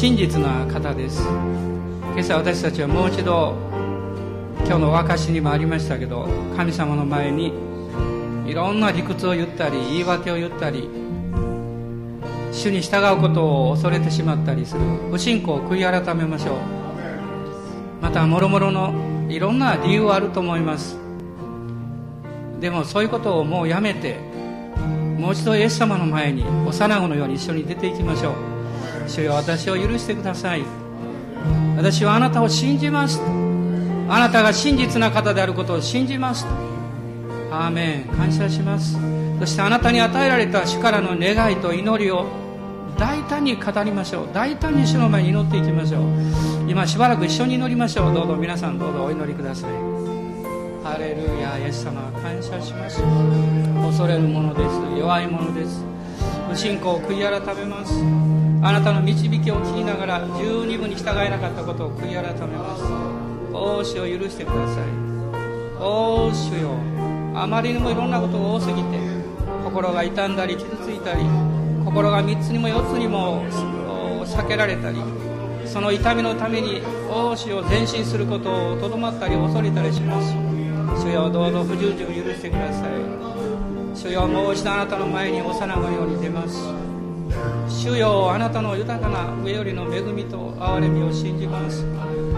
真実な方です。今朝私たちはもう一度今日のお証にもありましたけど神様の前にいろんな理屈を言ったり言い訳を言ったり主に従うことを恐れてしまったりする不信仰を悔い改めましょう。またもろもろのいろんな理由はあると思います。でもそういうことをもうやめてもう一度イエス様の前に幼子のように一緒に出ていきましょう。主よ私を許してください。私はあなたを信じます。あなたが真実な方であることを信じます。アーメン。感謝します。そしてあなたに与えられた主からの願いと祈りを大胆に語りましょう。大胆に主の前に祈っていきましょう。今しばらく一緒に祈りましょう。どうぞ皆さんどうぞお祈りください。ハレルヤイエス様感謝します。恐れるものです。弱いものです。不信仰を悔い改めます。あなたの導きを聞きながら十二分に従えなかったことを悔い改めます。おー主を許してください。おー主よ。あまりにもいろんなことが多すぎて心が傷んだり傷ついたり心が3つにも4つにも避けられたりその痛みのために王子を前進することをとどまったり恐れたりします。主よどうぞ不従順を許してください。主よもう一度あなたの前に幼子のように出ます。主よあなたの豊かな上よりの恵みと憐れみを信じます。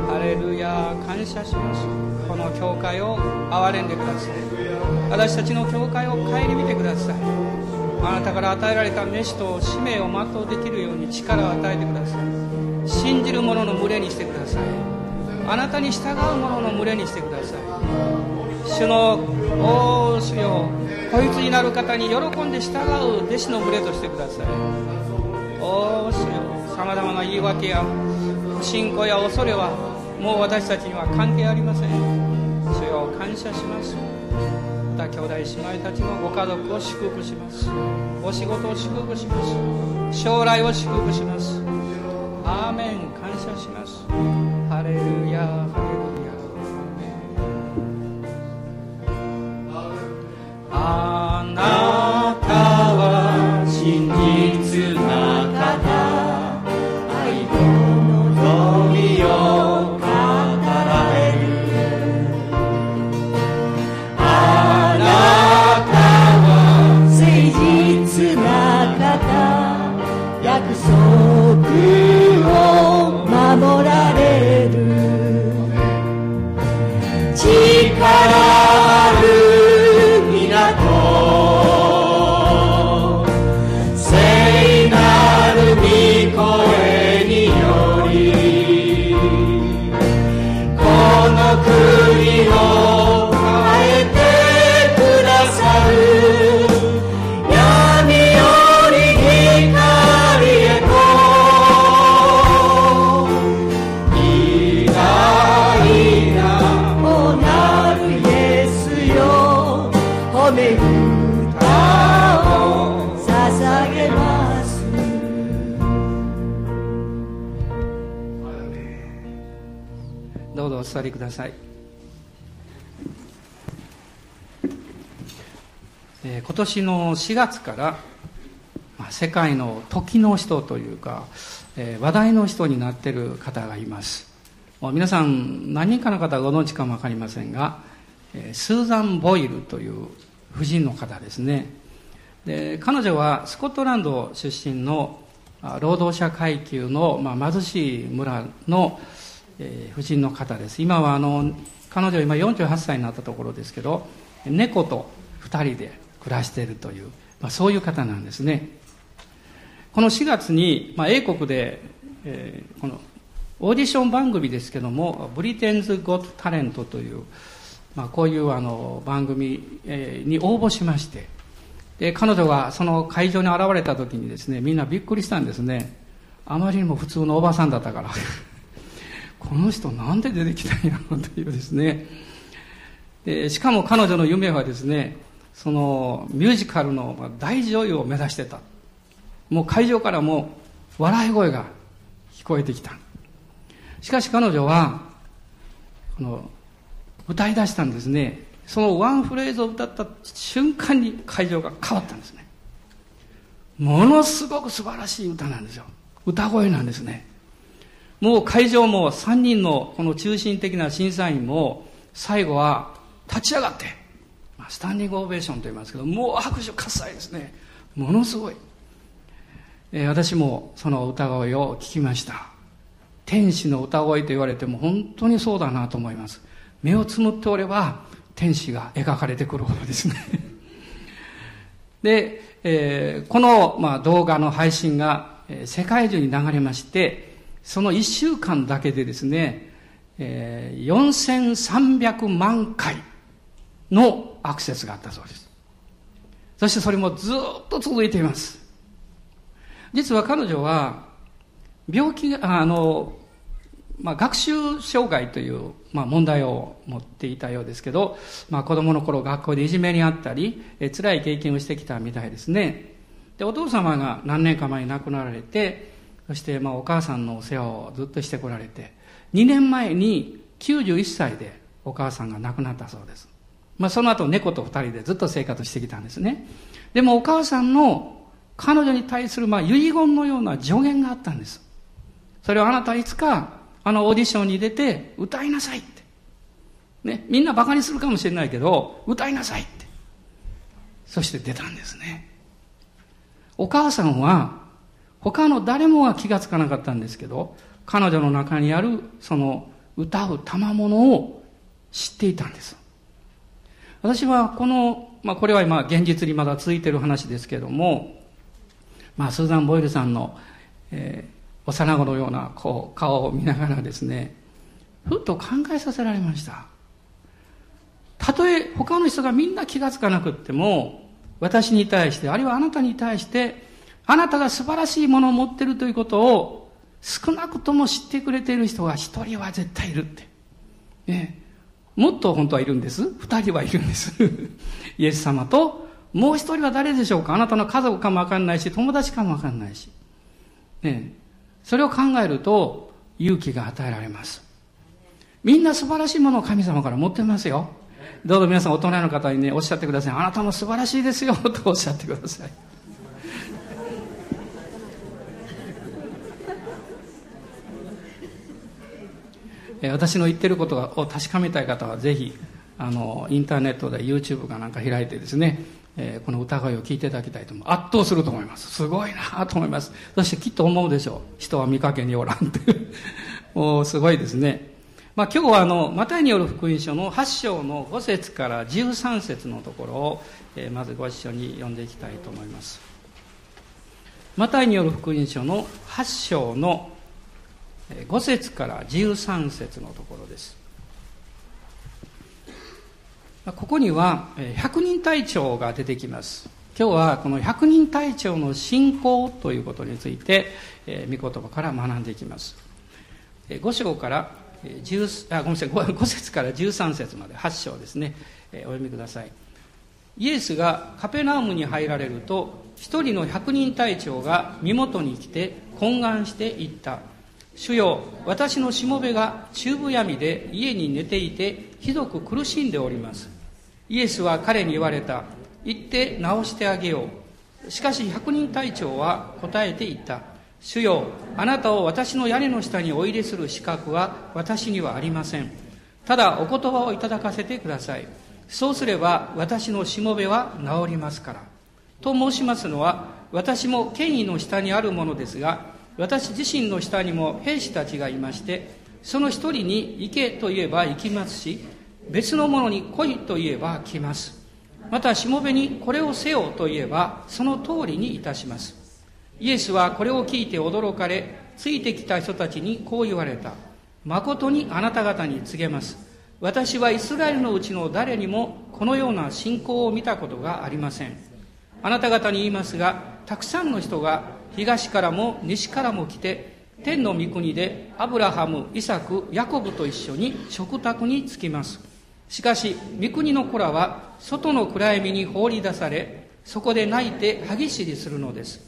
ハレルヤ感謝します。この教会を憐れんでください。私たちの教会を顧みてください。あなたから与えられた飯と使命を全うできるように力を与えてください。信じる者の群れにしてください。あなたに従う者の群れにしてください。主のお主よ。こいつになる方に喜んで従う弟子の群れとしてください。おー主よ。さまざまな言い訳や不信仰や恐れはもう私たちには関係ありません。主よ感謝します。兄弟姉妹たちのご家族を祝福します。お仕事を祝福します。将来を祝福します。アーメン感謝します。ハレルヤ年の4月から、まあ、世界の時の人というか、えー話題の人になってる方がいます。皆さん何人かの方ご存知かも分かりませんが、えースーザン・ボイルという婦人の方ですね。で彼女はスコットランド出身の労働者階級の、まあ、貧しい村の、えー婦人の方です。今はあの彼女は今48歳になったところですけど猫と2人で暮らしているという、まあ、そういう方なんですね。この4月に、まあ、英国で、えーこのオーディション番組ですけども「ブリテンズ・ゴット・タレント」という、まあ、こういうあの番組、えーに応募しましてで彼女がその会場に現れた時にですねみんなびっくりしたんですね。あまりにも普通のおばさんだったから。この人なんで出てきたんやろうというですね。でしかも彼女の夢はですねそのミュージカルの大女優を目指してた。もう会場からも笑い声が聞こえてきた。しかし彼女はこの歌い出したんですね。そのワンフレーズを歌った瞬間に会場が変わったんですね。ものすごく素晴らしい歌なんですよ。歌声なんですね。もう会場も3人のこの中心的な審査員も最後は立ち上がって、スタンディングオベーションと言いますけどもう拍手喝采ですね。ものすごい、えー私もその歌声を聞きました。天使の歌声と言われても本当にそうだなと思います。目をつむっておれば天使が描かれてくるほどですね。で、えーこの、まあ、動画の配信が、えー世界中に流れましてその1週間だけでですね、えー4300万回のアクセスがあったそうです。そしてそれもずっと続いています。実は彼女は病気あの、まあ、学習障害という、まあ、問題を持っていたようですけど、まあ、子供の頃学校でいじめにあったりえ辛い経験をしてきたみたいですね。でお父様が何年か前に亡くなられてそしてまあお母さんのお世話をずっとしてこられて2年前に91歳でお母さんが亡くなったそうです、まあ、その後猫と2人でずっと生活してきたんですねでもお母さんの彼女に対するまあ遺言のような助言があったんですそれをあなたはいつかあのオーディションに出て歌いなさいって。ね、みんな馬鹿にするかもしれないけど、歌いなさいって。そして出たんですね。お母さんは他の誰もが気がつかなかったんですけど、彼女の中にあるその歌う賜物を知っていたんです。私はこの、まあこれは今現実にまだ続いている話ですけれども、まあスーザン・ボイルさんの、えー幼子のようなこう顔を見ながらですねふっと考えさせられました。たとえ他の人がみんな気がつかなくっても私に対してあるいはあなたに対してあなたが素晴らしいものを持っているということを少なくとも知ってくれている人が一人は絶対いるって、ね、もっと本当はいるんです。二人はいるんです。イエス様と、もう一人は誰でしょうか？あなたの家族かもわかんないし、友達かもわかんないし。ねそれを考えると、勇気が与えられます。みんな素晴らしいものを神様から持ってますよ。どうぞ皆さん大人の方にね、おっしゃってください。あなたも素晴らしいですよ、とおっしゃってください。私の言ってることを確かめたい方はぜひあのインターネットで YouTube かなんか開いてですね、えー、この歌声を聞いていただきたいと思う。圧倒すると思います。すごいなと思います。そしてきっと思うでしょう。人は見かけにおらんって もうすごいですね。まあ、今日はあのマタイによる福音書の8章の5節から13節のところを、えー、まずご一緒に読んでいきたいと思います。マタイによる福音書の8章の5節から13節のところです。ここには百人隊長が出てきます。今日はこの百人隊長の信仰ということについて御言葉から学んでいきます。5章から10あごめんなさい 5, 5節から13節まで8章ですね。お読みください。イエスがカペナウムに入られると一人の百人隊長が身元に来て懇願して言った。主よ私のしもべが中部闇で家に寝ていてひどく苦しんでおります。イエスは彼に言われた。行って治してあげよう。しかし百人隊長は答えて言った。主よあなたを私の屋根の下にお入れする資格は私にはありません。ただお言葉をいただかせてください。そうすれば私のしもべは治りますから。と申しますのは私も権威の下にあるものですが私自身の下にも兵士たちがいましてその一人に行けと言えば行きますし別の者に来いと言えば来ます。またしもべにこれをせよと言えばその通りにいたします。イエスはこれを聞いて驚かれついてきた人たちにこう言われた。誠にあなた方に告げます。私はイスラエルのうちの誰にもこのような信仰を見たことがありません。あなた方に言いますがたくさんの人が東からも西からも来て天の御国でアブラハムイサクヤコブと一緒に食卓に着きます。しかし御国の子らは外の暗闇に放り出されそこで泣いて歯ぎしりするのです。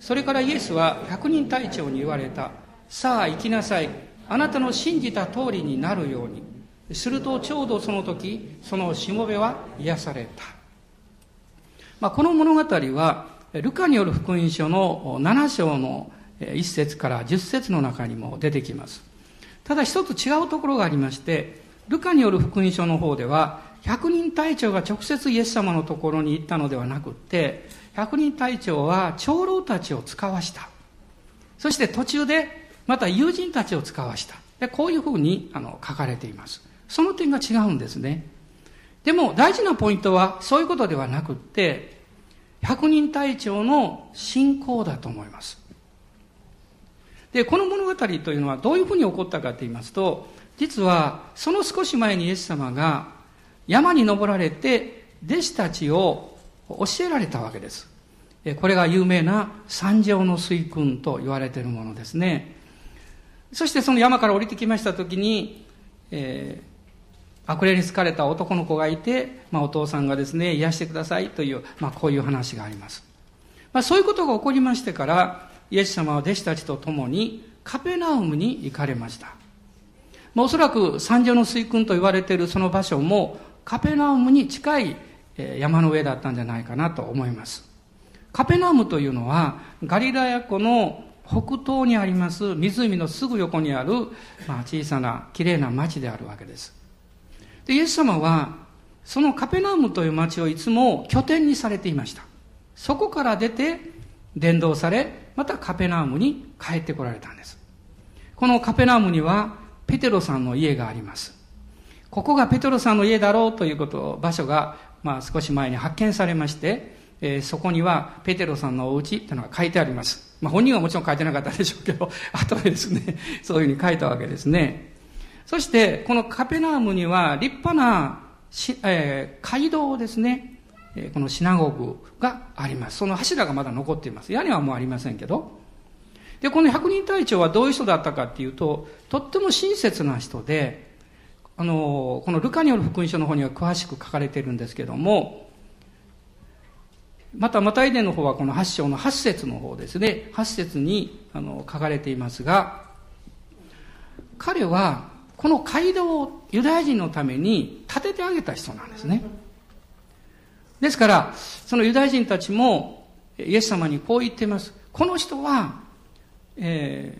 それからイエスは百人隊長に言われたさあ行きなさい。あなたの信じた通りになるように。するとちょうどその時そのしもべは癒された、まあ、この物語はルカによる福音書の7章の1節から10節の中にも出てきます。ただ一つ違うところがありまして、ルカによる福音書の方では、百人隊長が直接イエス様のところに行ったのではなくって、百人隊長は長老たちを使わした。そして途中でまた友人たちを使わした。でこういうふうにあの書かれています。その点が違うんですね。でも大事なポイントはそういうことではなくって、百人隊長の信仰だと思います。で、この物語というのはどういうふうに起こったかと言いますと、実はその少し前にイエス様が山に登られて弟子たちを教えられたわけです。これが有名な三条の水訓と言われているものですね。そしてその山から降りてきましたときに、え悪霊に好かれた男の子がいて、まあ、お父さんがですね、癒してくださいという、まあ、こういう話があります。まあ、そういうことが起こりましてから、イエス様は弟子たちと共にカペナウムに行かれました。まあ、おそらく三条の水訓と言われているその場所もカペナウムに近い山の上だったんじゃないかなと思います。カペナウムというのはガリラヤ湖の北東にあります湖のすぐ横にある、まあ、小さな綺麗な町であるわけです。で、イエス様は、そのカペナウムという町をいつも拠点にされていました。そこから出て、伝道され、またカペナウムに帰ってこられたんです。このカペナウムには、ペテロさんの家があります。ここがペテロさんの家だろうということ、場所が、まあ少し前に発見されまして、えー、そこにはペテロさんのお家というのが書いてあります。まあ本人はもちろん書いてなかったでしょうけど、後でですね、そういうふうに書いたわけですね。そして、このカペナームには立派なし、えー、街道ですね、えー、このシナゴグがあります。その柱がまだ残っています。屋根はもうありませんけど。で、この百人隊長はどういう人だったかっていうと、とっても親切な人で、あの、このルカによる福音書の方には詳しく書かれているんですけども、また、マタイデの方はこの8章の8節の方ですね、8節にあの書かれていますが、彼はこの街道をユダヤ人のために建ててあげた人なんですね。ですから、そのユダヤ人たちもイエス様にこう言っています。この人は、え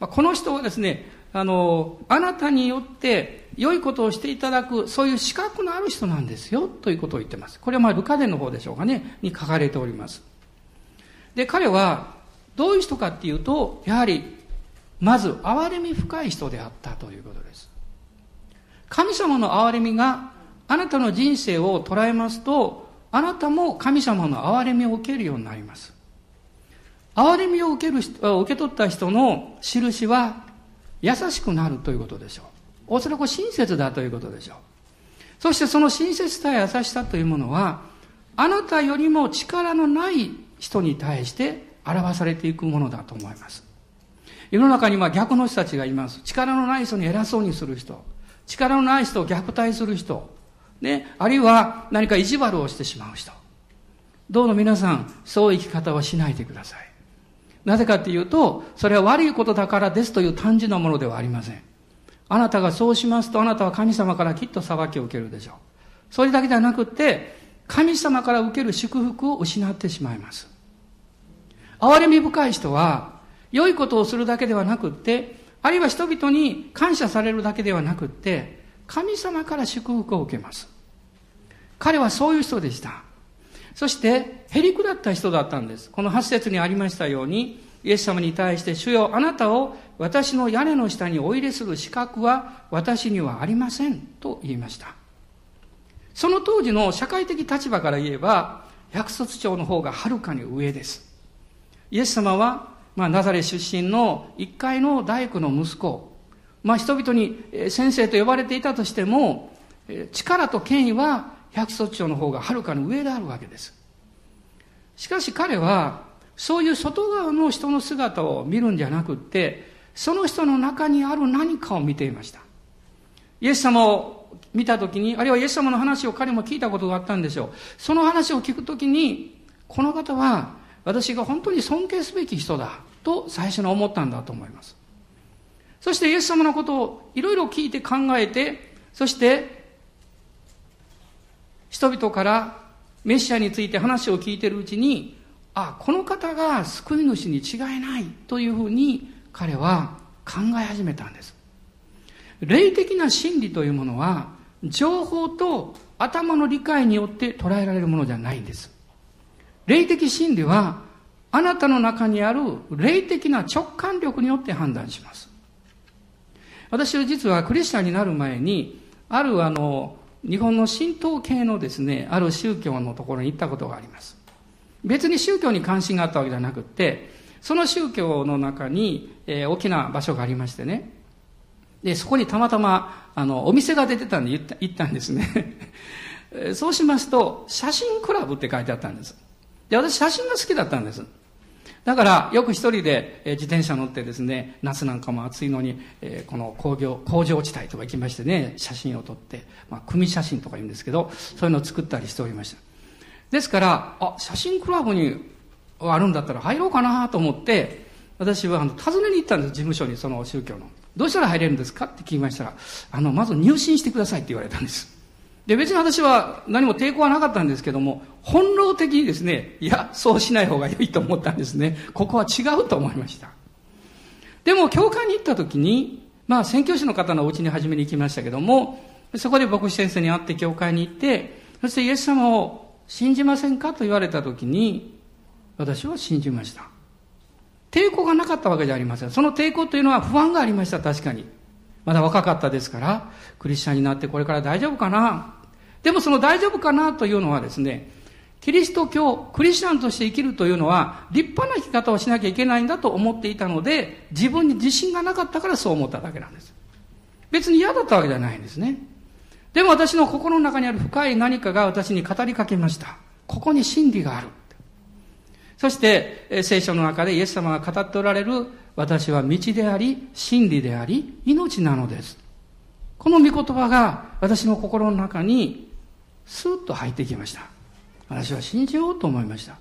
ー、この人はですね、あの、あなたによって良いことをしていただく、そういう資格のある人なんですよ、ということを言ってます。これはまあ、ルカデンの方でしょうかね、に書かれております。で、彼は、どういう人かっていうと、やはり、まず、憐れみ深い人であったということです。神様の憐れみがあなたの人生を捉えますと、あなたも神様の憐れみを受けるようになります。憐れみを受ける受け取った人の印は、優しくなるということでしょう。おそらく親切だということでしょう。そしてその親切さや優しさというものは、あなたよりも力のない人に対して表されていくものだと思います。世の中には逆の人たちがいます。力のない人に偉そうにする人。力のない人を虐待する人。ね、あるいは何か意地悪をしてしまう人。どうぞ皆さん、そういう生き方はしないでください。なぜかっていうと、それは悪いことだからですという単純なものではありません。あなたがそうしますと、あなたは神様からきっと裁きを受けるでしょう。それだけではなくて、神様から受ける祝福を失ってしまいます。憐れみ深い人は、良いことをするだけではなくって、あるいは人々に感謝されるだけではなくって、神様から祝福を受けます。彼はそういう人でした。そして、へりくだった人だったんです。この8節にありましたように、イエス様に対して、主よ、あなたを私の屋根の下にお入れする資格は私にはありません、と言いました。その当時の社会的立場から言えば、百卒長の方がはるかに上です。イエス様は、まあ、ナザレ出身の一階の大工の息子、まあ、人々に先生と呼ばれていたとしても、力と権威は百卒長の方がはるかに上であるわけです。しかし彼は、そういう外側の人の姿を見るんじゃなくって、その人の中にある何かを見ていました。イエス様を見たときに、あるいはイエス様の話を彼も聞いたことがあったんでしょう。その話を聞くときに、この方は私が本当に尊敬すべき人だと最初に思ったんだと思います。そしてイエス様のことをいろいろ聞いて考えて、そして人々からメシアについて話を聞いているうちに、あ、この方が救い主に違いないというふうに彼は考え始めたんです。霊的な真理というものは、情報と頭の理解によって捉えられるものじゃないんです。霊的真理は、あなたの中にある霊的な直感力によって判断します。私は実はクリスチャンになる前に、あるあの、日本の神道系のですね、ある宗教のところに行ったことがあります。別に宗教に関心があったわけじゃなくて、その宗教の中に、えー、大きな場所がありましてね。で、そこにたまたま、あの、お店が出てたんで行った行ったんですね。そうしますと、写真クラブって書いてあったんです。で、私写真が好きだったんです。だから、よく一人で自転車乗ってですね、夏なんかも暑いのに、えこの工業、工場地帯とか行きましてね、写真を撮って、まあ、組写真とか言うんですけど、そういうのを作ったりしておりました。ですから、あ、写真クラブにあるんだったら入ろうかなと思って、私はあの訪ねに行ったんです、事務所に、その宗教の。どうしたら入れるんですかって聞きましたら、あの、まず入信してくださいって言われたんです。で、別に私は何も抵抗はなかったんですけども、本能的にですね、いや、そうしない方が良いと思ったんですね。ここは違うと思いました。でも、教会に行った時に、まあ、宣教師の方のお家に初めに行きましたけども、そこで牧師先生に会って教会に行って、そしてイエス様を信じませんかと言われた時に、私は信じました。抵抗がなかったわけじゃありません。その抵抗というのは不安がありました、確かに。まだ若かったですから、クリスチャンになってこれから大丈夫かな。でもその大丈夫かなというのはですね、キリスト教、クリスチャンとして生きるというのは、立派な生き方をしなきゃいけないんだと思っていたので、自分に自信がなかったからそう思っただけなんです。別に嫌だったわけじゃないんですね。でも私の心の中にある深い何かが私に語りかけました。ここに真理がある。そして、聖書の中でイエス様が語っておられる私は道であり、真理であり、命なのです。この御言葉が私の心の中にスーッと入ってきました。私は信じようと思いました。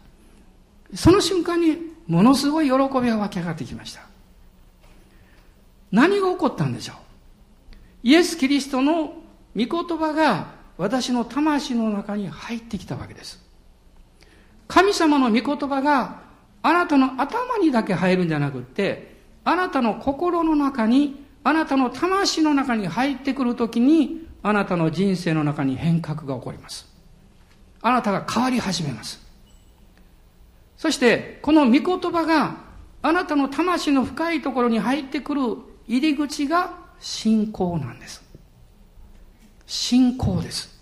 その瞬間にものすごい喜びが湧き上がってきました。何が起こったんでしょう？イエス・キリストの御言葉が私の魂の中に入ってきたわけです。神様の御言葉があなたの頭にだけ入るんじゃなくって、あなたの心の中に、あなたの魂の中に入ってくるときに、あなたの人生の中に変革が起こります。あなたが変わり始めます。そして、この御言葉があなたの魂の深いところに入ってくる入り口が信仰なんです。信仰です。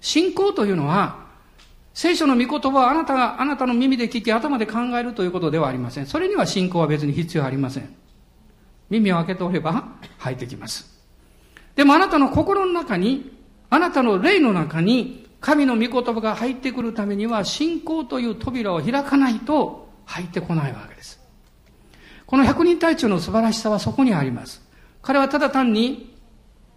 信仰というのは、聖書の御言葉をあなたが、あなたの耳で聞き、頭で考えるということではありません。それには信仰は別に必要ありません。耳を開けておれば入ってきます。でもあなたの心の中に、あなたの霊の中に、神の御言葉が入ってくるためには、信仰という扉を開かないと入ってこないわけです。この百人隊長の素晴らしさはそこにあります。彼はただ単に、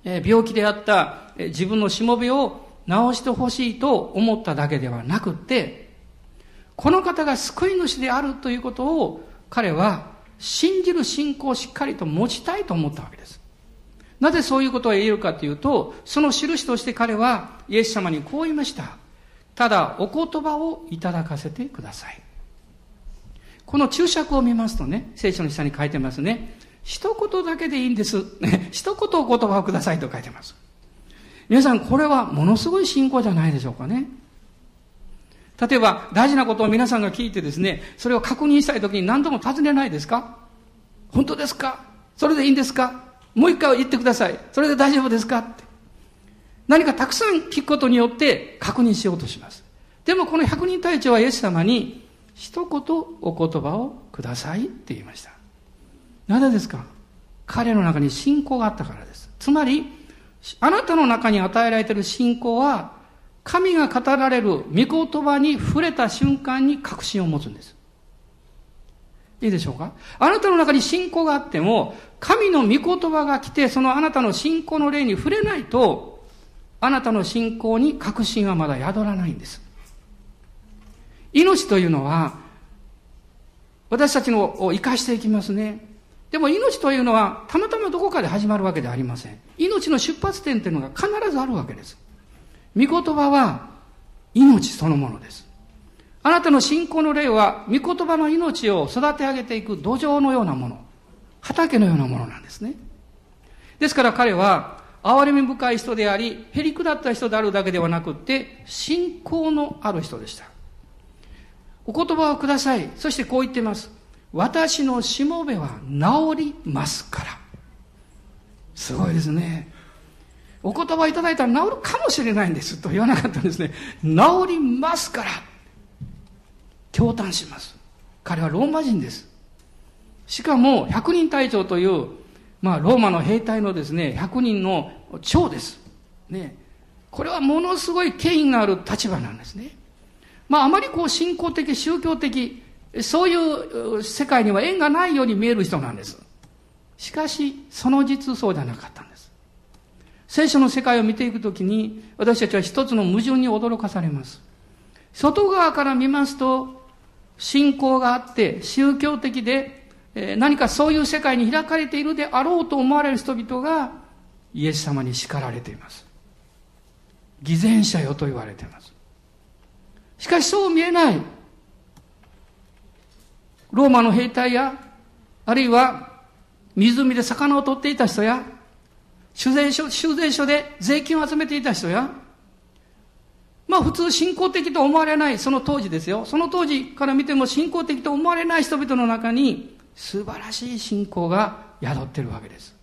病気であった自分のしもべを治してほしいと思っただけではなくて、この方が救い主であるということを彼は信じる信仰をしっかりと持ちたいと思ったわけです。なぜそういうことを言えるかというと、その印として彼はイエス様にこう言いました。ただお言葉をいただかせてください。この注釈を見ますとね、聖書の下に書いてますね。一言だけでいいんです。一言お言葉をくださいと書いてます。皆さん、これはものすごい信仰じゃないでしょうかね。例えば、大事なことを皆さんが聞いてですね、それを確認したいときに何度も尋ねないですか？本当ですか？それでいいんですか？もう一回言ってください。それで大丈夫ですかって。何かたくさん聞くことによって確認しようとします。でもこの百人隊長はイエス様に、一言お言葉をくださいって言いました。なぜですか？彼の中に信仰があったからです。つまり、あなたの中に与えられている信仰は、神が語られる御言葉に触れた瞬間に確信を持つんです。いいでしょうか？あなたの中に信仰があっても、神の御言葉が来て、そのあなたの信仰の霊に触れないと、あなたの信仰に確信はまだ宿らないんです。命というのは、私たちのを生かしていきますね。でも命というのはたまたまどこかで始まるわけではありません。命の出発点というのが必ずあるわけです。御言葉は命そのものです。あなたの信仰の霊は御言葉の命を育て上げていく土壌のようなもの、畑のようなものなんですね。ですから彼は憐れみ深い人であり、へりくだった人であるだけではなくって、信仰のある人でした。お言葉をください。そしてこう言っています。私のしもべは治りますから。すごいですね。お言葉いただいたら治るかもしれないんですと言わなかったんですね。治りますから。驚嘆します。彼はローマ人です。しかも、百人隊長という、まあ、ローマの兵隊のですね、百人の長です。ね。これはものすごい権威がある立場なんですね。まあ、あまりこう、信仰的、宗教的、そういう世界には縁がないように見える人なんです。しかし、その実そうじゃなかったんです。聖書の世界を見ていくときに、私たちは一つの矛盾に驚かされます。外側から見ますと、信仰があって、宗教的で、何かそういう世界に開かれているであろうと思われる人々が、イエス様に叱られています。偽善者よと言われています。しかしそう見えない。ローマの兵隊や、あるいは湖で魚を取っていた人や、修税所、修税所で税金を集めていた人や、まあ普通信仰的と思われない、その当時ですよ。その当時から見ても信仰的と思われない人々の中に素晴らしい信仰が宿ってるわけです。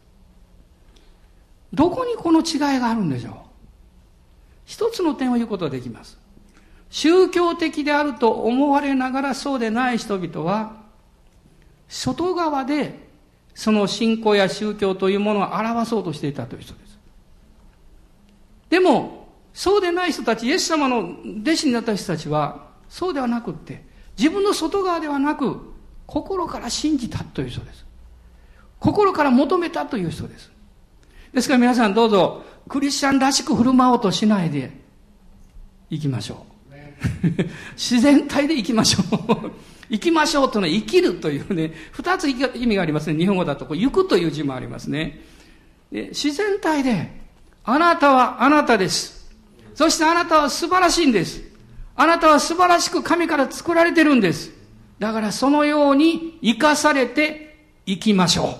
どこにこの違いがあるんでしょう？一つの点を言うことができます。宗教的であると思われながらそうでない人々は、外側でその信仰や宗教というものを表そうとしていたという人です。でも、そうでない人たち、イエス様の弟子になった人たちは、そうではなくって、自分の外側ではなく、心から信じたという人です。心から求めたという人です。ですから皆さんどうぞ、クリスチャンらしく振る舞おうとしないで、行きましょう。自然体で行きましょう。行きましょうというのは生きるというね、二つ意味がありますね。日本語だと、行くという字もありますね。自然体で、あなたはあなたです。そしてあなたは素晴らしいんです。あなたは素晴らしく神から作られてるんです。だからそのように生かされて生きましょ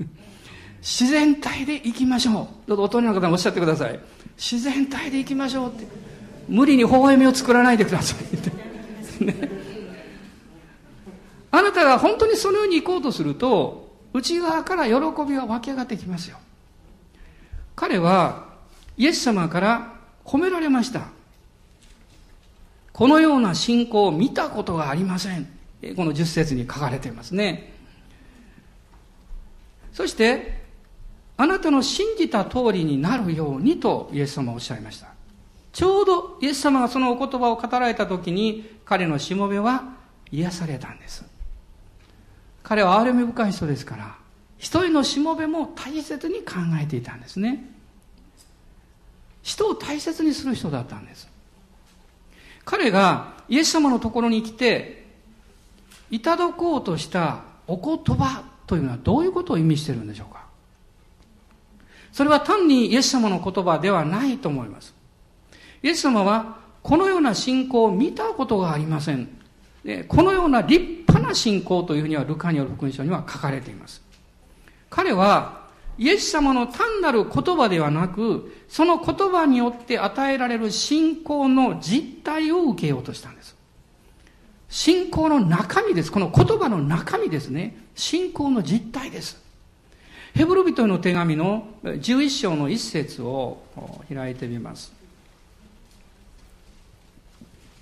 う。自然体で生きましょう。どうぞ大人の方もおっしゃってください。自然体で生きましょうって。無理に微笑みを作らないでくださいって。ね、あなたが本当にそのように行こうとすると、内側から喜びが湧き上がってきますよ。彼はイエス様から褒められました。このような信仰を見たことがありません。この十節に書かれていますね。そして、あなたの信じた通りになるようにとイエス様はおっしゃいました。ちょうどイエス様がそのお言葉を語られた時に彼のしもべは癒されたんです。彼は憐れみ深い人ですから、一人のしもべも大切に考えていたんですね。人を大切にする人だったんです。彼がイエス様のところに来て、いただこうとしたお言葉というのはどういうことを意味しているんでしょうかそれは単にイエス様の言葉ではないと思います。イエス様はこのような信仰を見たことがありません。このような立派な信仰というふうにはルカによる福音書には書かれています。彼はイエス様の単なる言葉ではなく、その言葉によって与えられる信仰の実態を受けようとしたんです。信仰の中身です。この言葉の中身ですね。信仰の実態です。ヘブル人への手紙の11章の一節を開いてみます。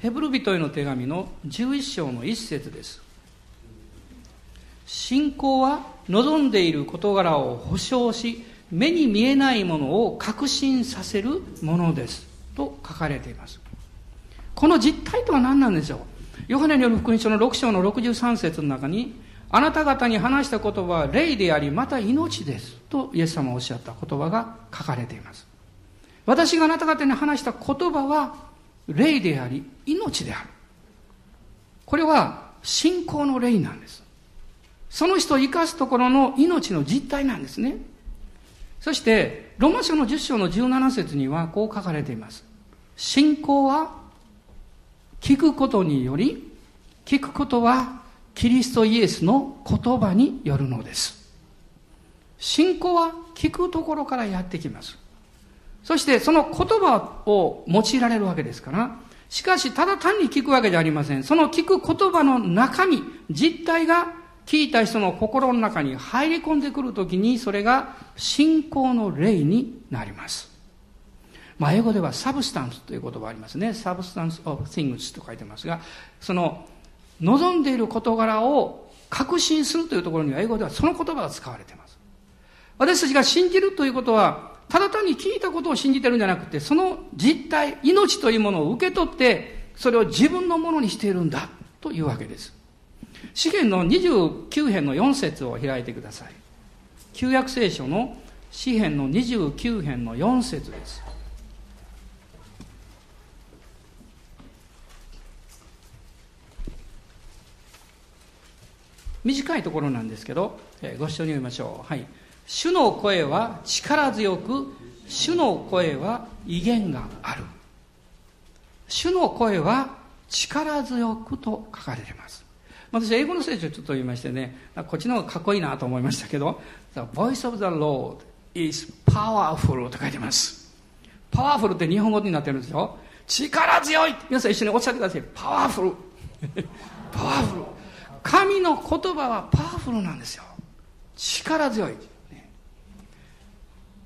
ヘブル人への手紙の11章の一節です。信仰は望んでいる事柄を保証し、目に見えないものを確信させるものです。と書かれています。この実態とは何なんでしょう？ヨハネによる福音書の6章の63節の中に、あなた方に話した言葉は霊であり、また命です。とイエス様がおっしゃった言葉が書かれています。私があなた方に話した言葉は霊であり、命である。これは信仰の霊なんです。その人を生かすところの命の実態なんですね。そして、ロマ書の10章の17節にはこう書かれています。信仰は聞くことにより、聞くことはキリストイエスの言葉によるのです。信仰は聞くところからやってきます。そしてその言葉を用いられるわけですから、しかしただ単に聞くわけじゃありません。その聞く言葉の中身、実態が聞いた人の心の中に入り込んでくるときに、それが信仰の霊になります。まあ、英語では substance という言葉ありますね。 substance of things と書いてますが、その、望んでいる事柄を確信するというところには英語ではその言葉が使われています。私たちが信じるということは、ただ単に聞いたことを信じてるんじゃなくて、その実体、命というものを受け取って、それを自分のものにしているんだというわけです。詩篇の29編の4節を開いてください。旧約聖書の詩篇の29編の4節です。短いところなんですけど、えご一緒に読みましょう。はい。主の声は力強く、主の声は威厳がある。主の声は力強くと書かれています。私、英語の聖書をちょっと読みましてね、こっちの方がかっこいいなと思いましたけど、The voice of the Lord is powerful と書いてます。パワフルって日本語になってるんですよ。力強い皆さん一緒におっしゃってください。パワフル。パワフル。神の言葉はパワフルなんですよ。力強い。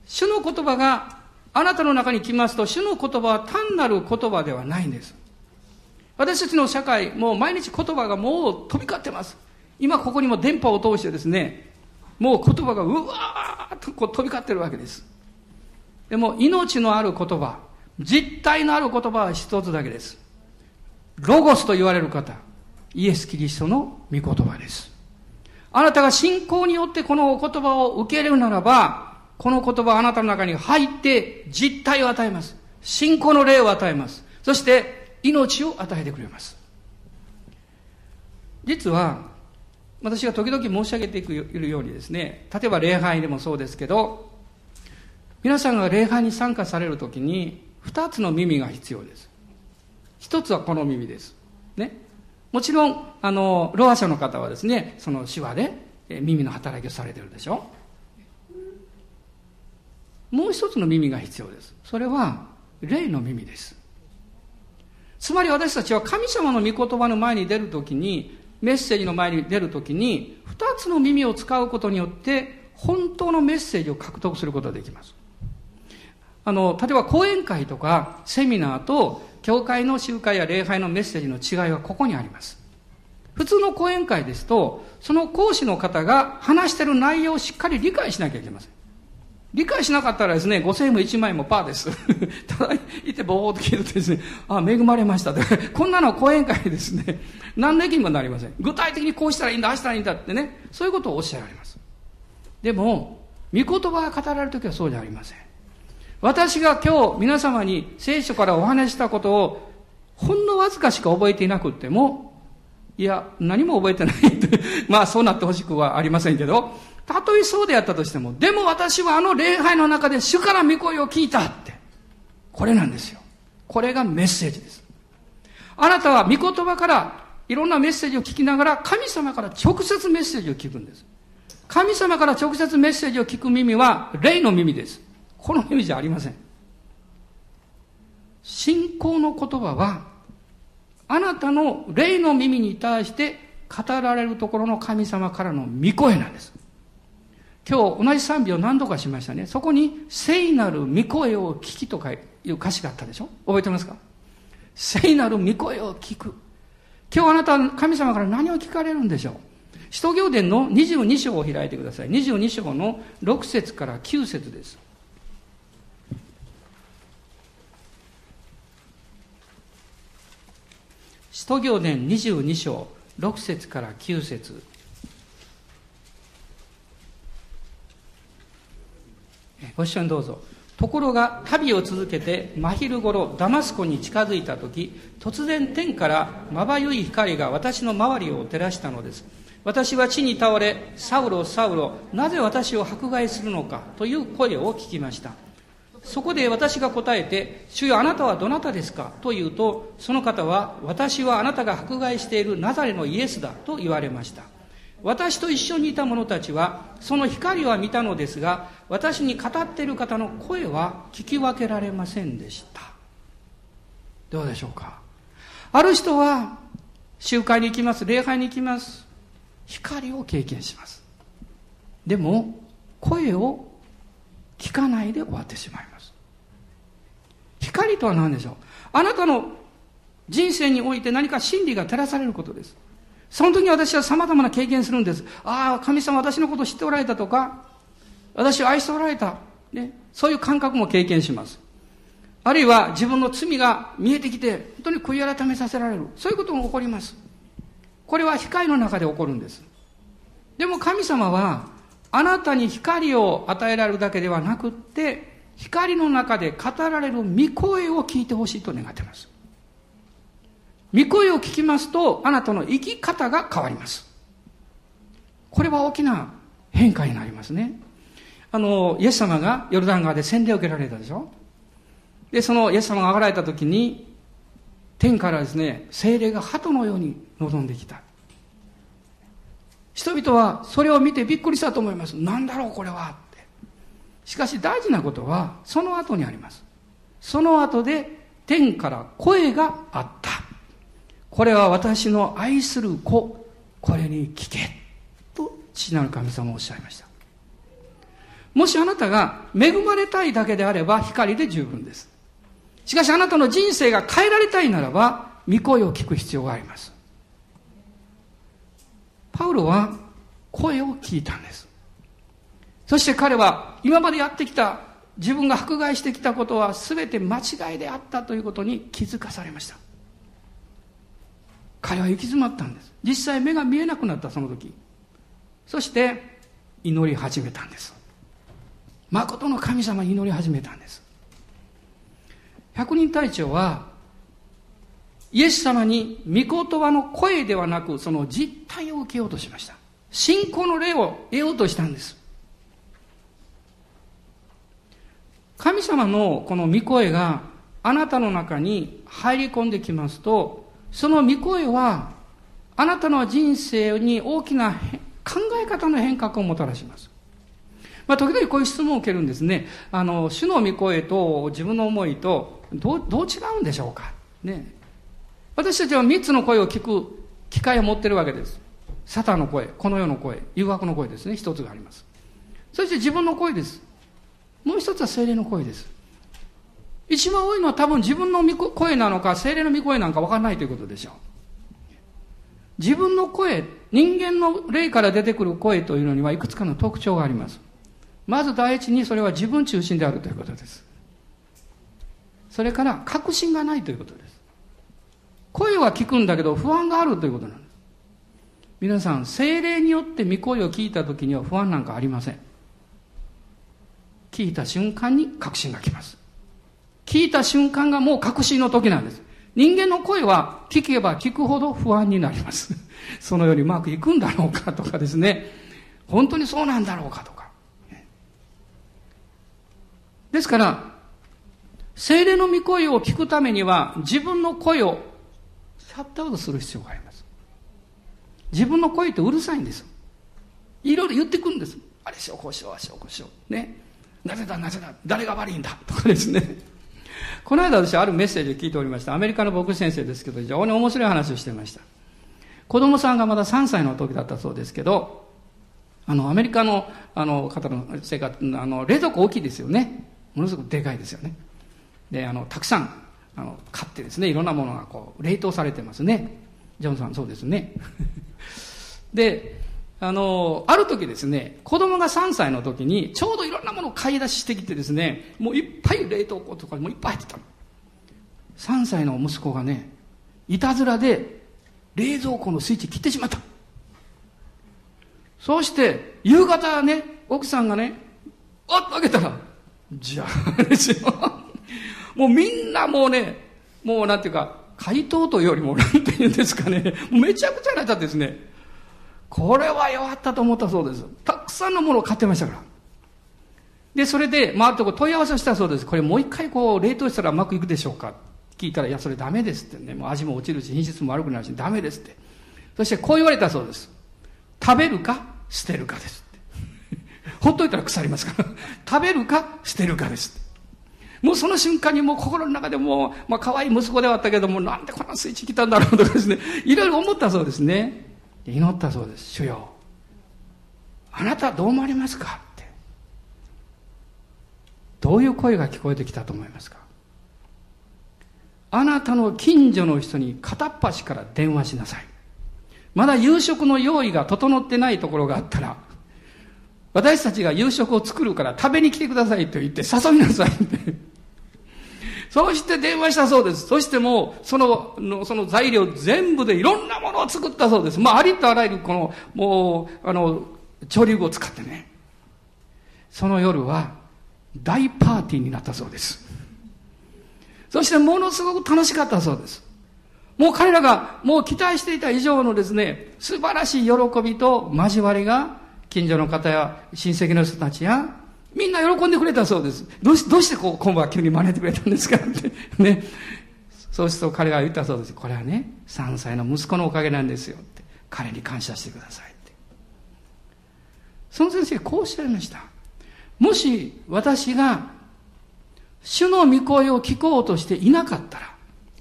主の言葉があなたの中に来ますと、主の言葉は単なる言葉ではないんです。私たちの社会、もう毎日言葉がもう飛び交ってます。今ここにも電波を通してですね、もう言葉がうわーっとこう飛び交ってるわけです。でも命のある言葉、実体のある言葉は一つだけです。ロゴスと言われる方、イエス・キリストの御言葉です。あなたが信仰によってこのお言葉を受け入れるならば、この言葉はあなたの中に入って実体を与えます。信仰の霊を与えます。そして命を与えてくれます。実は、私が時々申し上げていくようにですね、例えば礼拝でもそうですけど、皆さんが礼拝に参加されるときに、二つの耳が必要です。一つはこの耳です。ね。もちろん、あの、ロア者の方はですね、その手話で耳の働きをされてるでしょ。もう一つの耳が必要です。それは、霊の耳です。つまり私たちは神様の御言葉の前に出るときに、メッセージの前に出るときに、二つの耳を使うことによって、本当のメッセージを獲得することができます。あの、例えば講演会とかセミナーと教会の集会や礼拝のメッセージの違いはここにあります。普通の講演会ですと、その講師の方が話してる内容をしっかり理解しなきゃいけません。理解しなかったらですね、5000円も1万円もパーです。ただ、いてぼーっと聞いてですね、あ、恵まれました。こんなの講演会ですね、何の益にもなりません。具体的にこうしたらいいんだ、ああしたらいいんだってね、そういうことをおっしゃられます。でも、御言葉が語られるときはそうじゃありません。私が今日皆様に聖書からお話したことをほんのわずかしか覚えていなくっても、いや、何も覚えてないって、まあそうなってほしくはありませんけど、たとえそうであったとしても、でも私はあの礼拝の中で主から御声を聞いたって。これなんですよ。これがメッセージです。あなたは御言葉からいろんなメッセージを聞きながら神様から直接メッセージを聞くんです。神様から直接メッセージを聞く耳は霊の耳です。この意味じゃありません。信仰の言葉は、あなたの霊の耳に対して語られるところの神様からの御声なんです。今日同じ賛美を何度かしましたね。そこに聖なる御声を聞きとかいう歌詞があったでしょ覚えてますか？聖なる御声を聞く。今日あなたは神様から何を聞かれるんでしょう？使徒行伝の22章を開いてください。22章の6節から9節です。使徒行伝22章6節から9節ご一緒にどうぞ。ところが旅を続けて真昼頃ダマスコに近づいた時突然天からまばゆい光が私の周りを照らしたのです。私は地に倒れサウロサウロなぜ私を迫害するのかという声を聞きました。そこで私が答えて、主よあなたはどなたですか？と言うと、その方は、私はあなたが迫害しているナザレのイエスだと言われました。私と一緒にいた者たちは、その光は見たのですが、私に語っている方の声は聞き分けられませんでした。どうでしょうか？ある人は、集会に行きます、礼拝に行きます。光を経験します。でも、声を聞かないで終わってしまいます。光とは何でしょう？あなたの人生において何か真理が照らされることです。その時に私は様々な経験するんです。ああ、神様私のことを知っておられたとか、私を愛しておられた。ね。そういう感覚も経験します。あるいは自分の罪が見えてきて、本当に悔い改めさせられる。そういうことも起こります。これは光の中で起こるんです。でも神様は、あなたに光を与えられるだけではなくって、光の中で語られる御声を聞いてほしいと願っています。御声を聞きますと、あなたの生き方が変わります。これは大きな変化になりますね。あの、イエス様がヨルダン川で洗礼を受けられたでしょで、そのイエス様が上がられた時に、天からですね、精霊が鳩のように望んできた。人々はそれを見てびっくりしたと思います。なんだろうこれはって。しかし大事なことはその後にあります。その後で天から声があった。これは私の愛する子、これに聞け。と父なる神様おっしゃいました。もしあなたが恵まれたいだけであれば光で十分です。しかしあなたの人生が変えられたいならば、御声を聞く必要があります。パウロは声を聞いたんです。そして彼は今までやってきた自分が迫害してきたことは全て間違いであったということに気づかされました彼は行き詰まったんです。実際目が見えなくなったその時。そして祈り始めたんです。誠の神様祈り始めたんです。百人隊長はイエス様に御言葉の声ではなくその実態を受けようとしました。信仰の霊を得ようとしたんです。神様のこの御声があなたの中に入り込んできますとその御声はあなたの人生に大きな考え方の変革をもたらしますまあ、時々こういう質問を受けるんですね。あの、主の御声と自分の思いと、どう、どう違うんでしょうか？ね。私たちは三つの声を聞く機会を持ってるわけです。サタンの声、この世の声、誘惑の声ですね。一つがあります。そして自分の声です。もう一つは精霊の声です。一番多いのは多分自分の声なのか、精霊の御声なんか分からないということでしょう。自分の声、人間の霊から出てくる声というのにはいくつかの特徴があります。まず第一にそれは自分中心であるということです。それから確信がないということです。声は聞くんだけど不安があるということなんです。皆さん、精霊によって御声を聞いた時には不安なんかありません。聞いた瞬間に確信が来ます。聞いた瞬間がもう確信の時なんです。人間の声は聞けば聞くほど不安になります。そのようにうまくいくんだろうかとかですね。本当にそうなんだろうかとか。ですから、聖霊の御声を聞くためには、自分の声をシャットアウトする必要があります。自分の声ってうるさいんです。いろいろ言ってくるんです。あれしよう、こうしよう、あしよう、こうしよう。ね。なぜだ、なぜだ、誰が悪いんだ、とかですね。この間私あるメッセージを聞いておりました。アメリカの牧師先生ですけど、非常に面白い話をしてました。子供さんがまだ3歳の時だったそうですけど、あの、アメリカの、あの、方の生活、あの、冷蔵庫大きいですよね。ものすごくでかいですよねであのたくさんあの買ってですねいろんなものがこう冷凍されてますねジョンさんそうですね であのある時ですね子供が3歳の時にちょうどいろんなものを買い出ししてきてですねもういっぱい冷凍庫とかもいっぱい入ってたの3歳の息子がねいたずらで冷蔵庫のスイッチ切ってしまったそうして夕方ね奥さんがねあっと開けたらじゃあですよ。もうみんなもうね、もうなんていうか、回答というよりも、なんていうんですかね、めちゃくちゃなったですね。これは弱ったと思ったそうです。たくさんのものを買ってましたから。で、それで、回るとこ問い合わせをしたそうです。これもう一回こう、冷凍したらうまくいくでしょうか聞いたら、いや、それダメですってね。もう味も落ちるし、品質も悪くなるし、ダメですって。そしてこう言われたそうです。食べるか、捨てるかですって。ほっといたら腐りますから。食べるか捨てるかです。もうその瞬間にもう心の中でもまあ可愛い息子ではあったけども、なんでこんなスイッチ来たんだろうとかですね、いろいろ思ったそうですね。祈ったそうです。主よ。あなたどう思われますか？って。どういう声が聞こえてきたと思いますか？あなたの近所の人に片っ端から電話しなさい。まだ夕食の用意が整ってないところがあったら、私たちが夕食を作るから食べに来てくださいと言って誘いなさいって。そして電話したそうです。そしてもう、その、その材料全部でいろんなものを作ったそうです。まあ、ありとあらゆるこの、もう、あの、調理具を使ってね。その夜は大パーティーになったそうです。そしてものすごく楽しかったそうです。もう彼らがもう期待していた以上のですね、素晴らしい喜びと交わりが近所の方や親戚の人たちや、みんな喜んでくれたそうです。どうしどうしてこう今晩急に招いてくれたんですかって。ね。そうすると彼が言ったそうです。これはね、3歳の息子のおかげなんですよって。彼に感謝してくださいって。その先生こうおっしゃいました。もし私が主の御声を聞こうとしていなかったら、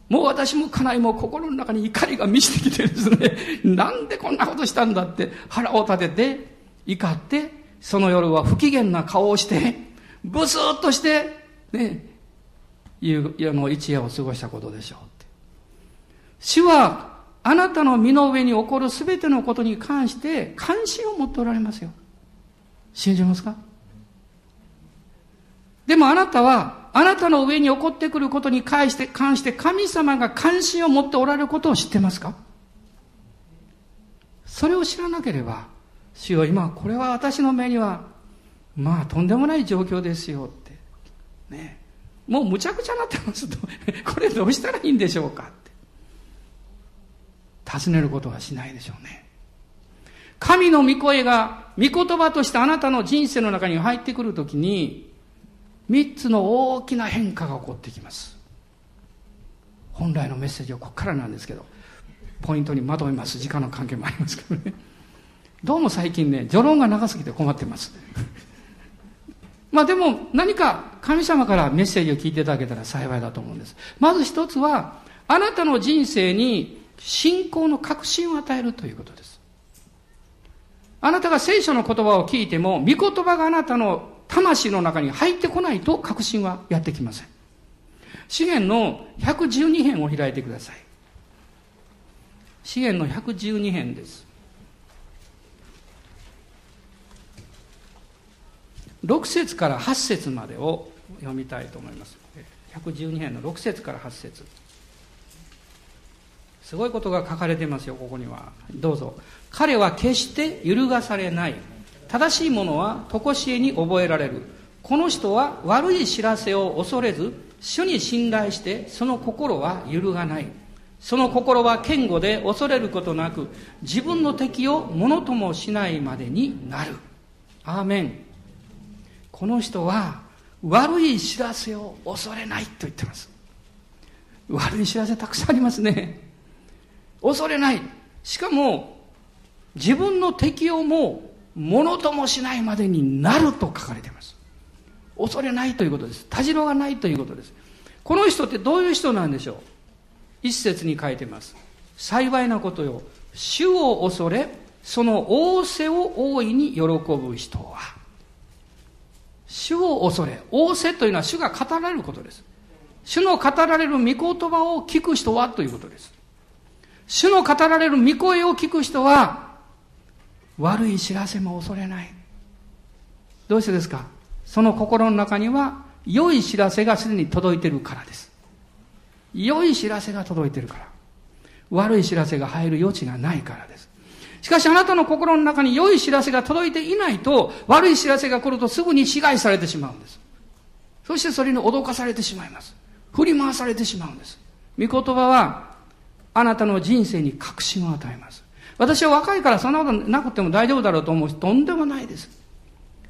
もう私も家内も心の中に怒りが満ちてきてですね、なんでこんなことしたんだって腹を立てて怒って、その夜は不機嫌な顔をして、ブスッとして、ね、いうあの一夜を過ごしたことでしょうって。主は、あなたの身の上に起こるすべてのことに関して関心を持っておられますよ。信じますか？でもあなたは、あなたの上に起こってくることに関して関して神様が関心を持っておられることを知ってますか？それを知らなければ、主よ今これは私の目にはまあとんでもない状況ですよって。ね。もうむちゃくちゃになってますと これどうしたらいいんでしょうかって。尋ねることはしないでしょうね。神の御声が御言葉としてあなたの人生の中に入ってくるときに三つの大きな変化が起こってきます。本来のメッセージはここからなんですけどポイントにまとめます。時間の関係もありますけどね。どうも最近ね序論が長すぎて困ってます。まあでも何か神様からメッセージを聞いていただけたら幸いだと思うんです。まず一つはあなたの人生に信仰の確信を与えるということです。あなたが聖書の言葉を聞いても御言葉があなたの魂の中に入ってこないと確信はやってきません。資源の112編を開いてください。資源の112編です。6節から8節までを読みたいと思います。112編の6節から8節。すごいことが書かれていますよここには。どうぞ。彼は決して揺るがされない。正しいものは常しえに覚えられる。この人は悪い知らせを恐れず主に信頼してその心は揺るがない。その心は堅固で恐れることなく自分の敵をものともしないまでになる。アーメン。この人は悪い知らせを恐れないと言ってます。悪い知らせたくさんありますね。恐れない。しかも自分の敵をもものともしないまでになると書かれています。恐れないということです。たじろがないということです。この人ってどういう人なんでしょう。一節に書いてます。幸いなことよ。主を恐れその仰せを大いに喜ぶ人は。主を恐れ、仰せというのは主が語られることです。主の語られる御言葉を聞く人はということです。主の語られる御声を聞く人は、悪い知らせも恐れない。どうしてですか？その心の中には、良い知らせがすでに届いているからです。良い知らせが届いているから。悪い知らせが入る余地がないからです。しかしあなたの心の中に良い知らせが届いていないと、悪い知らせが来るとすぐに支配されてしまうんです。そしてそれに脅かされてしまいます。振り回されてしまうんです。御言葉は、あなたの人生に確信を与えます。私は若いからそんなことなくても大丈夫だろうと思う人とんでもないです。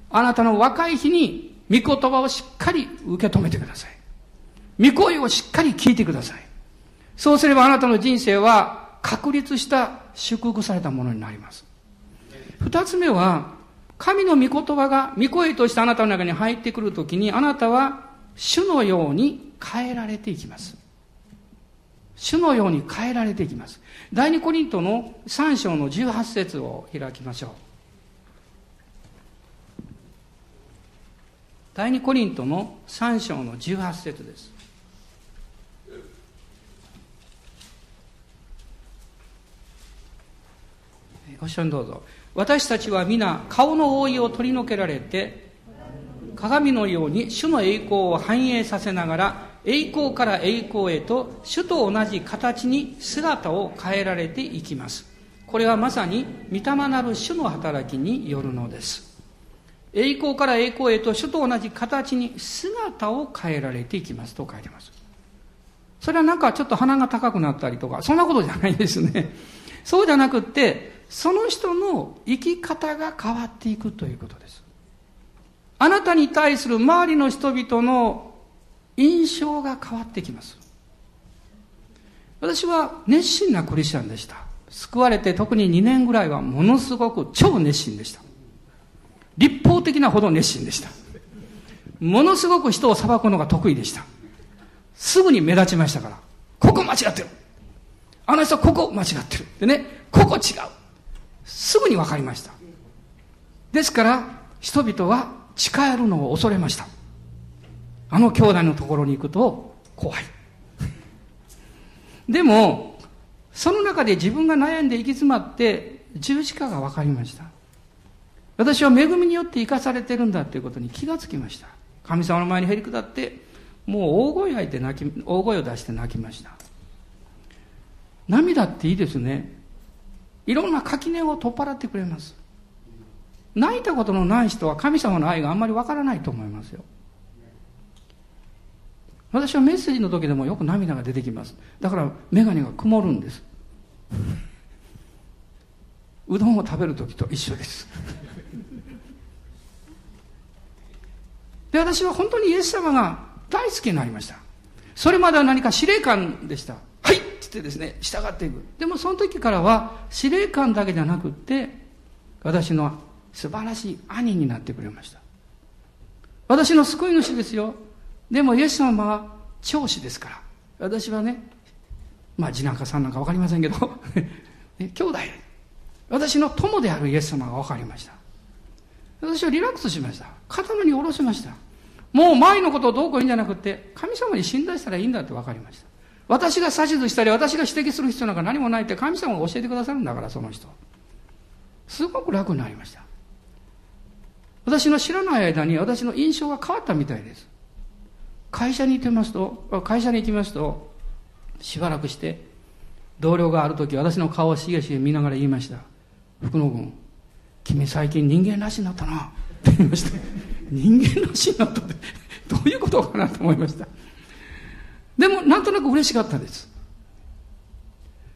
あなたの若い日に御言葉をしっかり受け止めてください。御声をしっかり聞いてください。そうすればあなたの人生は確立した祝福されたものになります。二つ目は、神の御言葉が御声としてあなたの中に入ってくるときに、あなたは主のように変えられていきます。主のように変えられていきます。第二コリントの3章の18節を開きましょう。第二コリントの3章の18節です。ご一緒にどうぞ。私たちは皆顔の覆いを取り除けられて鏡のように主の栄光を反映させながら栄光から栄光へと主と同じ形に姿を変えられていきます。これはまさに御霊なる主の働きによるのです。栄光から栄光へと主と同じ形に姿を変えられていきます。と書いてます。それはなんかちょっと鼻が高くなったりとかそんなことじゃないですね。そうじゃなくってその人の生き方が変わっていくということです。あなたに対する周りの人々の印象が変わってきます。私は熱心なクリスチャンでした。救われて特に2年ぐらいはものすごく超熱心でした。立法的なほど熱心でした。ものすごく人を裁くのが得意でした。すぐに目立ちましたから。ここ間違ってる。あの人ここ間違ってる。でね、ここ違う。すぐに分かりました。ですから人々は近寄るのを恐れました。あの兄弟のところに行くと怖い。でもその中で自分が悩んで行き詰まって十字架が分かりました。私は恵みによって生かされてるんだということに気がつきました。神様の前にへり下ってもう大声吐いて泣き大声を出して泣きました。涙っていいですね。いろんな垣根を取っ払ってくれます泣いたことのない人は神様の愛があんまりわからないと思いますよ。私はメッセージの時でもよく涙が出てきます。だから眼鏡が曇るんです。うどんを食べる時と一緒です。で、私は本当にイエス様が大好きになりました。それまでは何か司令官でした。ってですね、従っていく。でもその時からは司令官だけじゃなくって、私の素晴らしい兄になってくれました。私の救い主ですよ。でもイエス様は長子ですから。私はね、まあ次男か三男か分かりませんけど、兄弟。私の友であるイエス様が分かりました。私はリラックスしました。頭に下ろしました。もう前のことをどうこういいんじゃなくて、神様に信頼したらいいんだって分かりました。私が指図したり、私が指摘する必要なんか何もないって神様が教えてくださるんだから、その人。すごく楽になりました。私の知らない間に私の印象が変わったみたいです。会社に行ってますと、会社に行きますと、しばらくして、同僚がある時、私の顔をしげしげ見ながら言いました。福野君、君最近人間らしになったな。って言いました。人間らしになったって、どういうことかなと思いました。でも、なんとなく嬉しかったです。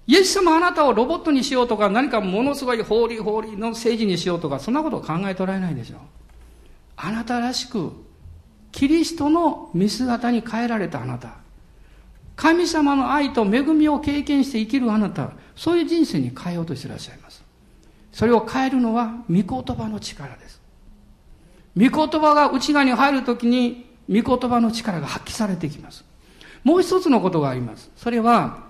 イエス様あなたをロボットにしようとか、何かものすごい法理法理の政治にしようとか、そんなことを考えとられないでしょう。あなたらしく、キリストの見姿に変えられたあなた。神様の愛と恵みを経験して生きるあなた。そういう人生に変えようとしていらっしゃいます。それを変えるのは、御言葉の力です。御言葉が内側に入るときに、御言葉の力が発揮されてきます。もう一つのことがあります。それは、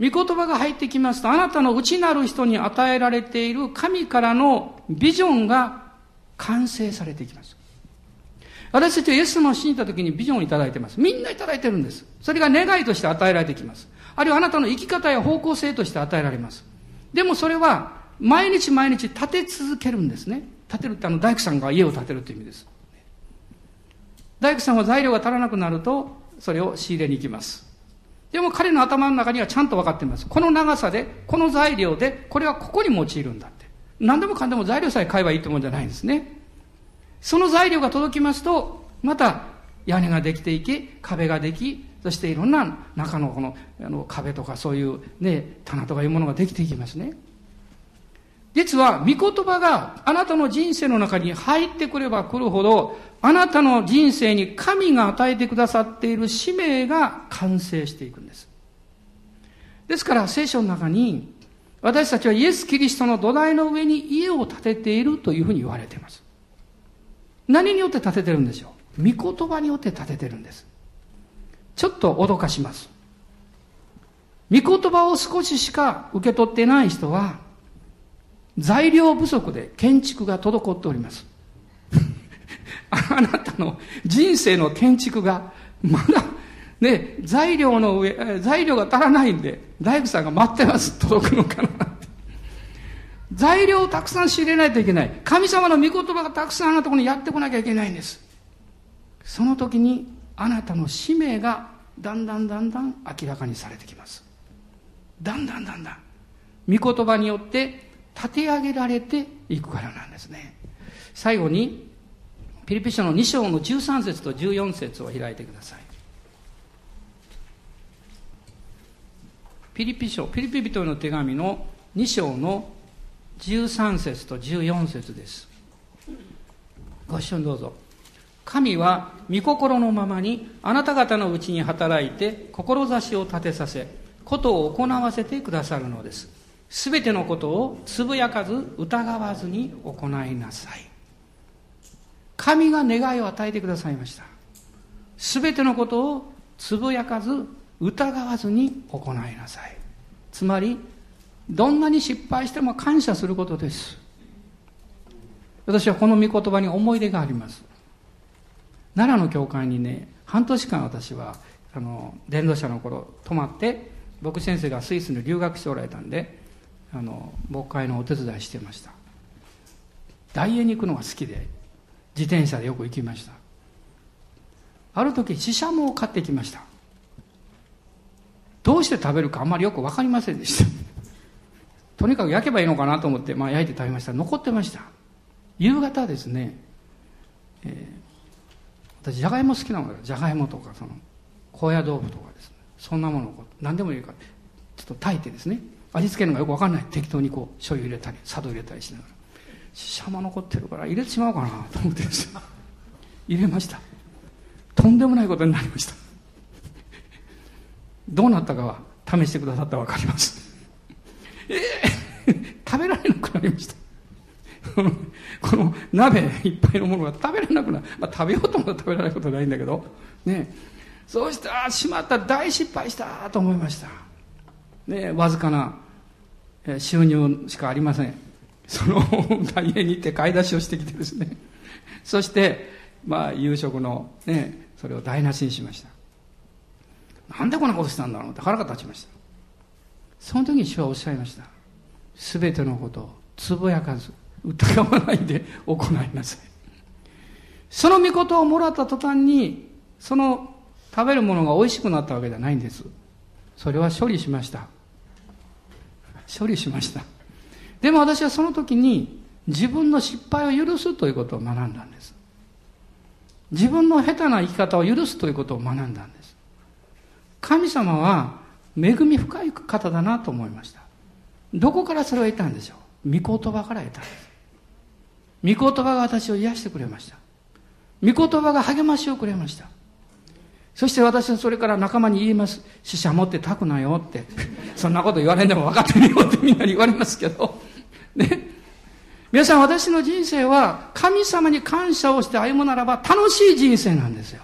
御言葉が入ってきますと、あなたの内なる人に与えられている神からのビジョンが完成されていきます。私たちはイエス様を信じた時にビジョンをいただいています。みんないただいてるんです。それが願いとして与えられてきます。あるいはあなたの生き方や方向性として与えられます。でもそれは毎日毎日立て続けるんですね。建てるってあの大工さんが家を建てるという意味です。大工さんは材料が足らなくなると、それを仕入れに行きます。でも彼の頭の中にはちゃんと分かっています。この長さで、この材料で、これはここに用いるんだって。何でもかんでも材料さえ買えばいいってもんじゃないんですね。その材料が届きますと、また屋根ができていき、壁ができ、そしていろんな中のこのあの壁とかそういうね、棚とかいうものができていきますね。実は、御言葉があなたの人生の中に入ってくれば来るほど、あなたの人生に神が与えてくださっている使命が完成していくんです。ですから、聖書の中に、私たちはイエス・キリストの土台の上に家を建てているというふうに言われています。何によって建ててるんでしょう？御言葉によって建ててるんです。ちょっと脅かします。御言葉を少ししか受け取ってない人は、材料不足で建築が滞っております。あなたの人生の建築がまだね、材料の上、材料が足らないんで、大工さんが待ってます。届くのかな材料をたくさん仕入れないといけない。神様の御言葉がたくさんあなたこにやってこなきゃいけないんです。その時にあなたの使命がだんだんだんだん明らかにされてきます。だんだんだんだん。御言葉によって立て上げられていくからなんですね。最後に、ピリピ書の2章の13節と14節を開いてください。ピリピ書、ピリピ人の手紙の2章の13節と14節です。ご一緒にどうぞ。神は御心のままにあなた方のうちに働いて志を立てさせ、ことを行わせてくださるのです。すべてのことをつぶやかず疑わずに行いなさい。神が願いを与えてくださいました。すべてのことをつぶやかず疑わずに行いなさい。つまり、どんなに失敗しても感謝することです。私はこの御言葉に思い出があります。奈良の教会にね、半年間私は、あの、伝道者の頃泊まって、僕先生がスイスに留学しておられたんで、あの牧会のお手伝いしてました大英に行くのが好きで自転車でよく行きました。ある時シシャモを買ってきました。どうして食べるかあんまりよく分かりませんでした。とにかく焼けばいいのかなと思って、まあ、焼いて食べました。残ってました。夕方ですね、えー、私じゃがいも好きなのでじゃがいもとかその高野豆腐とかですね。そんなものを何でもいいからちょっと炊いてですね。味付けるのがよく分かんない。適当にこう醤油入れたり砂糖入れたりしながら。シャマ残ってるから入れてしまおうかなと思って。です入れました。とんでもないことになりました。どうなったかは試してくださったら分かります。ええー、食べられなくなりました。この鍋いっぱいのものが食べられなくなる、まあ、食べようと思ったら食べられないことないんだけど。ね。そうしてああしまった。大失敗したと思いました。ねわずかな収入しかありません。その家に行って買い出しをしてきてですね。そしてまあ夕食のねそれを台無しにしました。なんでこんなことしたんだろうって腹が立ちました。その時に主はおっしゃいました。全てのことをつぶやかず疑わないで 行いなさい。その御事をもらった途端にその食べるものが美味しくなったわけじゃないんです。それは処理しました。処理しました。でも私はその時に自分の失敗を許すということを学んだんです。自分の下手な生き方を許すということを学んだんです。神様は恵み深い方だなと思いました。どこからそれを得たんでしょう？御言葉から得たんです。御言葉が私を癒してくれました。御言葉が励ましをくれました。そして私はそれから仲間に言います。死者持ってたくなよって。そんなこと言われんでも分かってるようってみんなに言われますけど。ね。皆さん私の人生は神様に感謝をして歩むならば楽しい人生なんですよ。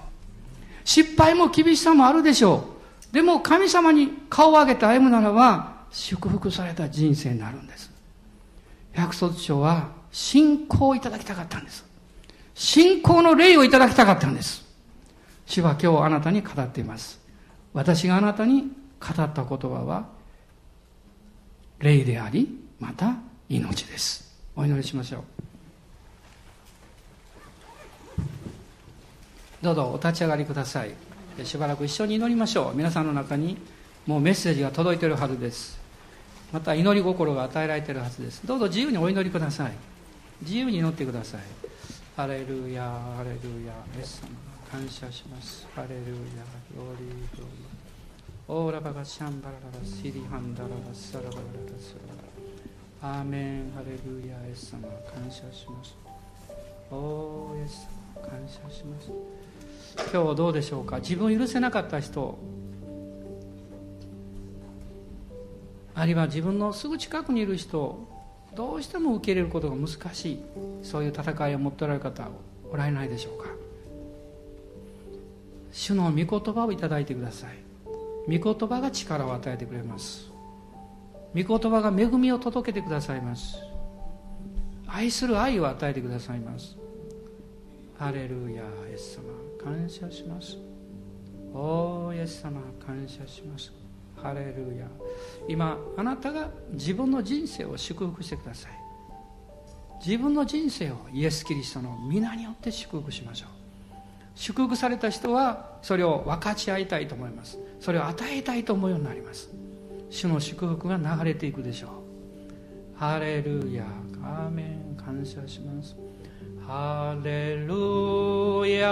失敗も厳しさもあるでしょう。でも神様に顔を上げて歩むならば祝福された人生になるんです。約束書は信仰をいただきたかったんです。信仰の霊をいただきたかったんです。主は今日あなたに語っています。私があなたに語った言葉は、霊であり、また命です。お祈りしましょう。どうぞお立ち上がりください。しばらく一緒に祈りましょう。皆さんの中にもうメッセージが届いているはずです。また祈り心が与えられているはずです。どうぞ自由にお祈りください。自由に祈ってください。ハレルヤ、ハレルヤ、イエス様。感謝しますハレルヤロリーロリオーラバガシャンバラララシリハンダララサラバララサラアーメンハレルヤエス様感謝します。おーイエス様感謝します。今日どうでしょうか？自分を許せなかった人。あるいは自分のすぐ近くにいる人。どうしても受け入れることが難しい。そういう戦いを持っておられる方おられないでしょうか？主の御言葉をいただいてください。御言葉が力を与えてくれます。御言葉が恵みを届けてくださいます。愛する愛を与えてくださいます。ハレルヤイエス様感謝します。おーイエス様感謝します。ハレルヤ今あなたが自分の人生を祝福してください。自分の人生をイエス・キリストの皆によって祝福しましょう。祝福された人はそれを分かち合いたいと思います。それを与えたいと思うようになります。主の祝福が流れていくでしょう。ハレルヤ。アーメン。感謝します。ハレルヤ。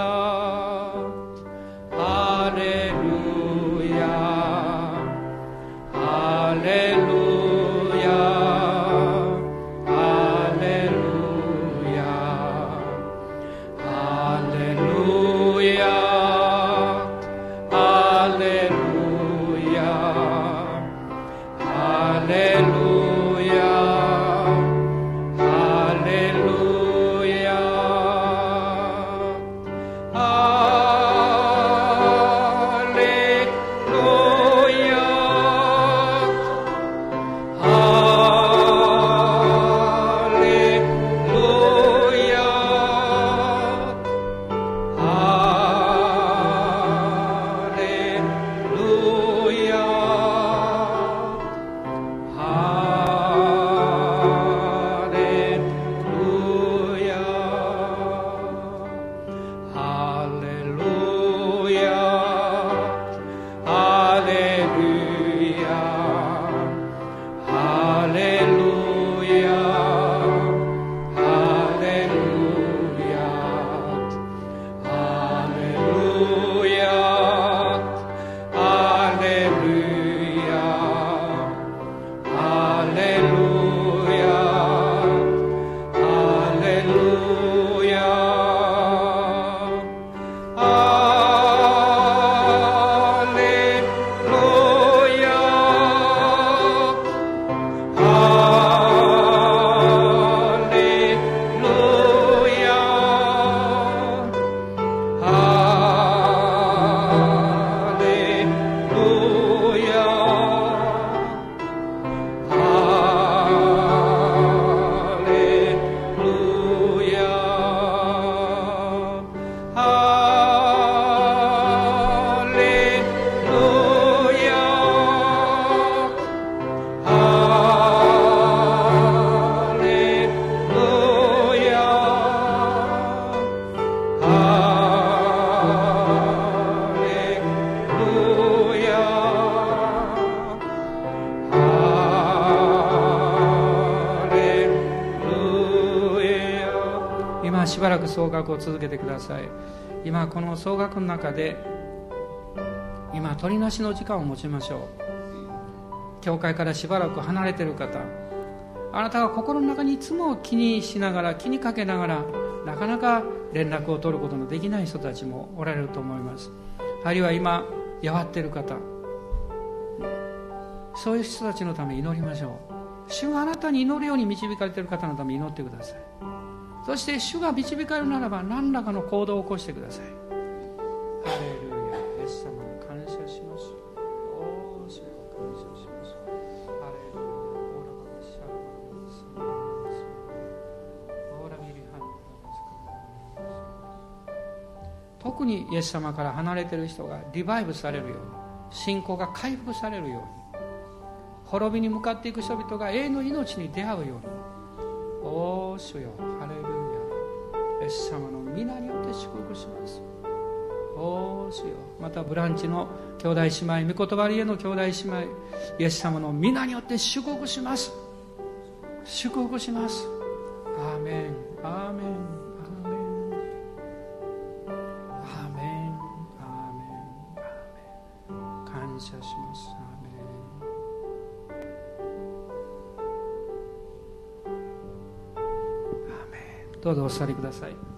ハレルヤ。ハレル Alleluia. 総額を続けてください。今この総額の中で今取りなしの時間を持ちましょう。教会からしばらく離れてる方あなたが心の中にいつも気にしながら気にかけながらなかなか連絡を取ることのできない人たちもおられると思います。あるいは今弱ってる方そういう人たちのため祈りましょう。主があなたに祈るように導かれている方のために祈ってください。そして主が導かれるならば何らかの行動を起こしてください。ハレルヤ。イエス様に感謝します。おー主よ感謝します。ハレルヤ。オーラバシャラバラスオーラミリハンド特にイエス様から離れている人がリバイブされるように信仰が回復されるように滅びに向かっていく人々が永遠の命に出会うようにおー主よ。ハレルヤ。イエス様の皆によって祝福します。おー主よ。またブランチの兄弟姉妹御言葉りへの兄弟姉妹イエス様の皆によって祝福します。祝福します。アーメン。アーメン。アーメン。アーメン。アーメン。アーメン。感謝します。どうぞお座りください。